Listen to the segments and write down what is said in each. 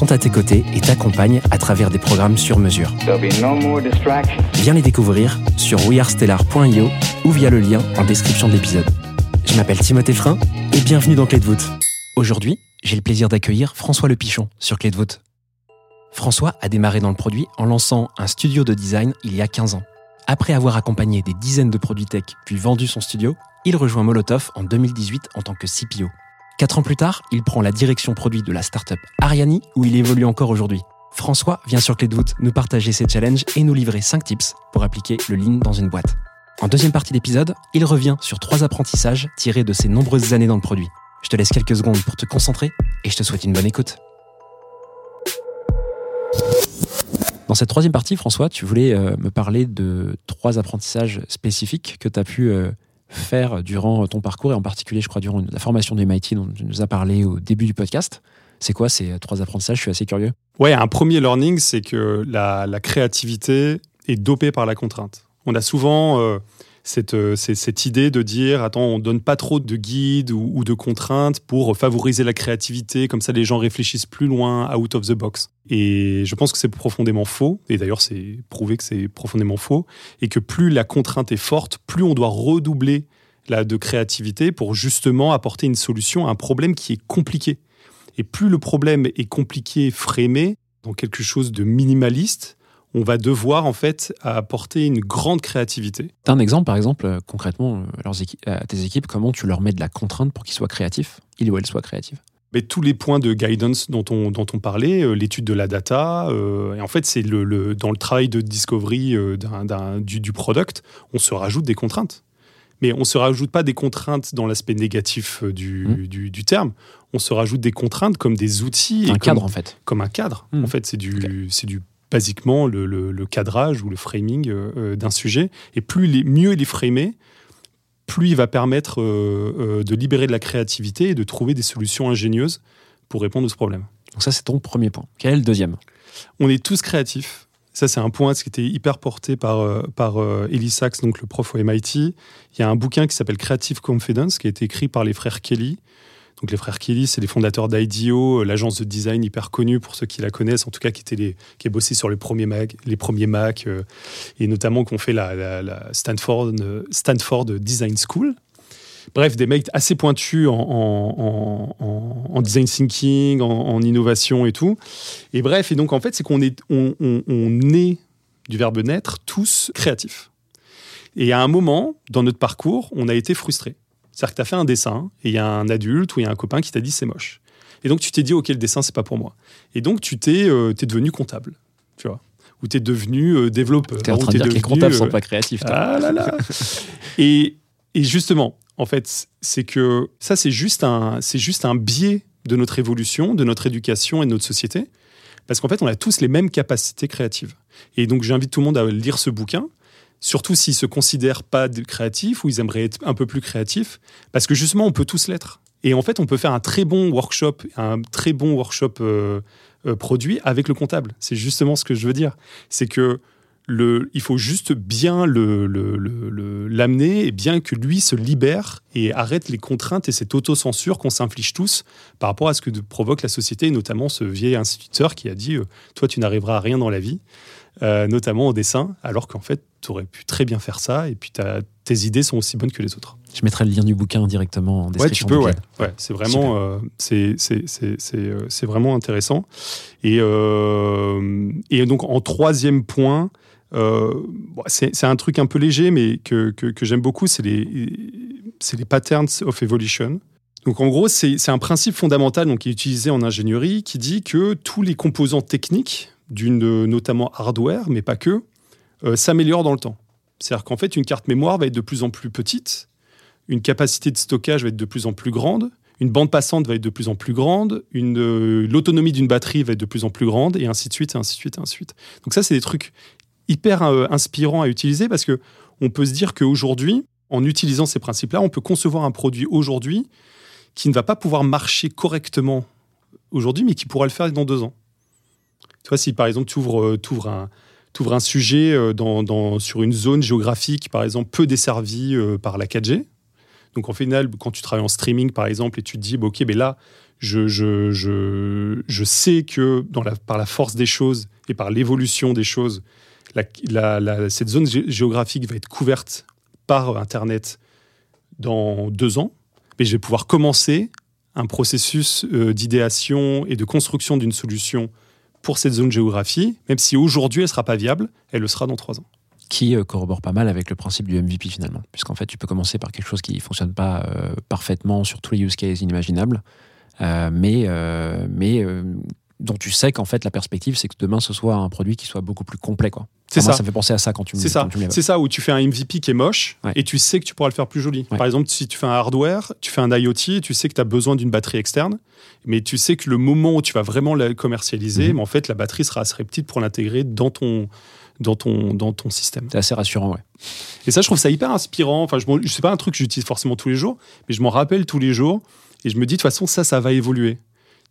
sont à tes côtés et t'accompagnent à travers des programmes sur mesure. No. Viens les découvrir sur wearestellar.io ou via le lien en description de l'épisode. Je m'appelle Timothée Frein et bienvenue dans Clé de voûte. Aujourd'hui, j'ai le plaisir d'accueillir François Le Pichon sur Clé de voûte. François a démarré dans le produit en lançant un studio de design il y a 15 ans. Après avoir accompagné des dizaines de produits tech puis vendu son studio, il rejoint Molotov en 2018 en tant que CPO. Quatre ans plus tard, il prend la direction produit de la startup Ariani où il évolue encore aujourd'hui. François vient sur Clé de voûte nous partager ses challenges et nous livrer 5 tips pour appliquer le lean dans une boîte. En deuxième partie d'épisode, il revient sur trois apprentissages tirés de ses nombreuses années dans le produit. Je te laisse quelques secondes pour te concentrer et je te souhaite une bonne écoute. Dans cette troisième partie, François, tu voulais euh, me parler de trois apprentissages spécifiques que tu as pu euh, faire durant ton parcours et en particulier, je crois, durant la formation de MIT dont tu nous as parlé au début du podcast. C'est quoi ces trois apprentissages? Je suis assez curieux. Ouais, un premier learning, c'est que la, la créativité est dopée par la contrainte. On a souvent euh, cette, euh, cette idée de dire attends, on donne pas trop de guides ou, ou de contraintes pour favoriser la créativité, comme ça les gens réfléchissent plus loin, out of the box. Et je pense que c'est profondément faux, et d'ailleurs c'est prouvé que c'est profondément faux, et que plus la contrainte est forte, plus on doit redoubler la, de créativité pour justement apporter une solution à un problème qui est compliqué. Et plus le problème est compliqué, frémé, dans quelque chose de minimaliste, on va devoir en fait apporter une grande créativité. T'as un exemple, par exemple, euh, concrètement, euh, à, leurs équi- à tes équipes, comment tu leur mets de la contrainte pour qu'ils soient créatifs, ils ou elles soient créatifs Mais tous les points de guidance dont on, dont on parlait, euh, l'étude de la data, euh, et en fait, c'est le, le- dans le travail de discovery euh, du, du product, on se rajoute des contraintes. Mais on ne se rajoute pas des contraintes dans l'aspect négatif euh, du, du- du terme. On se rajoute des contraintes comme des outils. et Un comme- cadre, en fait. comme un cadre. Hmm. En fait, c'est du, c'est du basiquement le, le- le cadrage ou le framing euh, euh, d'un sujet. Et plus il est, mieux il est framé, plus il va permettre euh, de libérer de la créativité et de trouver des solutions ingénieuses pour répondre à ce problème. Donc ça, c'est ton premier point. Quel est le deuxième? On est tous créatifs. Ça, c'est un point qui était hyper porté par, par Ellie Sachs, donc le prof au MIT. Il y a un bouquin qui s'appelle Creative Confidence, qui a été écrit par les frères Kelly. Donc, les frères Kelly, c'est les fondateurs d'IDEO, euh, l'agence de design hyper connue pour ceux qui la connaissent, en tout cas qui, était les, qui a bossé sur les premiers Mac, les premiers Mac euh, et notamment qui ont fait la, Stanford, euh, Stanford Design School. Bref, des mecs assez pointus en, design thinking, en, innovation et tout. Et bref, et donc en fait, c'est qu'on est, on, on est du verbe naître tous créatifs. Et à un moment, dans notre parcours, on a été frustrés. C'est-à-dire que tu as fait un dessin et il y a un adulte ou il y a un copain qui t'a dit c'est moche. Et donc tu t'es dit ok le dessin c'est pas pour moi. Et donc tu t'es euh, t'es devenu comptable, tu vois, ou t'es devenu euh, développeur. T'es en train de dire que les devenu, comptables euh, sont pas créatifs. ah là là. et, et justement, en fait, c'est que ça, c'est juste un, c'est juste un biais de notre évolution, de notre éducation et de notre société, parce qu'en fait, on a tous les mêmes capacités créatives. Et donc, j'invite tout le monde à lire ce bouquin, surtout s'ils se considèrent pas créatifs ou ils aimeraient être un peu plus créatifs, parce que justement, on peut tous l'être. Et en fait, on peut faire un très bon workshop, un très bon workshop euh, euh, produit avec le comptable. C'est justement ce que je veux dire. C'est que il faut juste bien le- le- l'amener et bien que lui se libère et arrête les contraintes et cette autocensure qu'on s'inflige tous par rapport à ce que provoque la société, notamment ce vieil instituteur qui a dit euh, Toi, tu n'arriveras à rien dans la vie, notamment au dessin, alors qu'en fait, tu aurais pu très bien faire ça et puis t'as- tes idées sont aussi bonnes que les autres. Je mettrai le lien du bouquin directement en Ouais, description. tu peux, ouais. ouais c'est vraiment, euh, c'est, c'est, c'est, c'est, euh, c'est vraiment intéressant. Et, euh, et donc, en troisième point, Euh, bon, c'est c'est un truc un peu léger, mais que, que, que j'aime beaucoup, c'est les, c'est les patterns of evolution. Donc en gros, c'est c'est un principe fondamental donc, qui est utilisé en ingénierie qui dit que tous les composants techniques, d'une notamment hardware, mais pas que, euh, s'améliorent dans le temps. C'est-à-dire qu'en fait, une carte mémoire va être de plus en plus petite, une capacité de stockage va être de plus en plus grande, une bande passante va être de plus en plus grande, euh, l'autonomie d'une batterie va être de plus en plus grande, et ainsi de suite, et ainsi de suite, et ainsi de suite. Donc ça, c'est des trucs hyper euh, inspirants à utiliser parce que on peut se dire qu'aujourd'hui, en utilisant ces principes-là, on peut concevoir un produit aujourd'hui qui ne va pas pouvoir marcher correctement aujourd'hui, mais qui pourra le faire dans deux ans. Tu vois, si par exemple tu ouvres, un, t'ouvres un sujet euh, dans, sur une zone géographique, par exemple, peu desservie euh, par la 4G. Donc, en final, quand tu travailles en streaming, par exemple, et tu te dis, bah, OK, mais là, je, je, je, je sais que dans la, par la force des choses et par l'évolution des choses, cette zone gé- géographique va être couverte par Internet dans deux ans. Mais je vais pouvoir commencer un processus euh, d'idéation et de construction d'une solution pour cette zone géographie, même si aujourd'hui elle ne sera pas viable, elle le sera dans trois ans. qui euh, corrobore pas mal avec le principe du MVP finalement. Puisqu'en fait, tu peux commencer par quelque chose qui ne fonctionne pas euh, parfaitement sur tous les use cases inimaginables, euh, mais, mais dont tu sais qu'en fait la perspective c'est que demain ce soit un produit qui soit beaucoup plus complet. quoi. C'est Enfin, ça. ça me fait penser à ça quand tu me C'est ça. C'est ça où tu fais un MVP qui est moche Ouais. et tu sais que tu pourras le faire plus joli. Ouais. Par exemple, si tu fais un hardware, tu fais un IoT, et tu sais que tu as besoin d'une batterie externe, mais tu sais que le moment où tu vas vraiment la commercialiser, Mhm. mais en fait, la batterie sera assez petite pour l'intégrer dans ton, dans, ton, dans ton système. C'est assez rassurant, ouais. Et ça, je trouve ça hyper inspirant. Enfin, je m'en- c'est pas un truc que j'utilise forcément tous les jours, mais je m'en rappelle tous les jours et je me dis de toute façon, ça, ça va évoluer.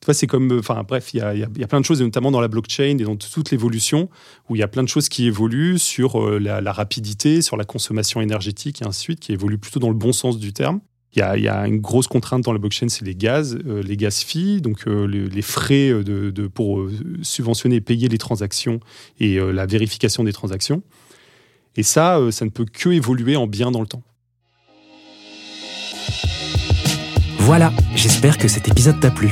C'est comme, euh, enfin, bref, il y a, y y a plein de choses, et notamment dans la blockchain et dans toute l'évolution, où il y a plein de choses qui évoluent sur euh, la, rapidité, sur la consommation énergétique et ainsi de suite, qui évoluent plutôt dans le bon sens du terme. Il y y a une grosse contrainte dans la blockchain, c'est les gaz, euh, les gaz fees, donc les, frais de, de- pour subventionner et payer les transactions et la vérification des transactions. Et ça, ça ne peut que évoluer en bien dans le temps. Voilà, j'espère que cet épisode t'a plu.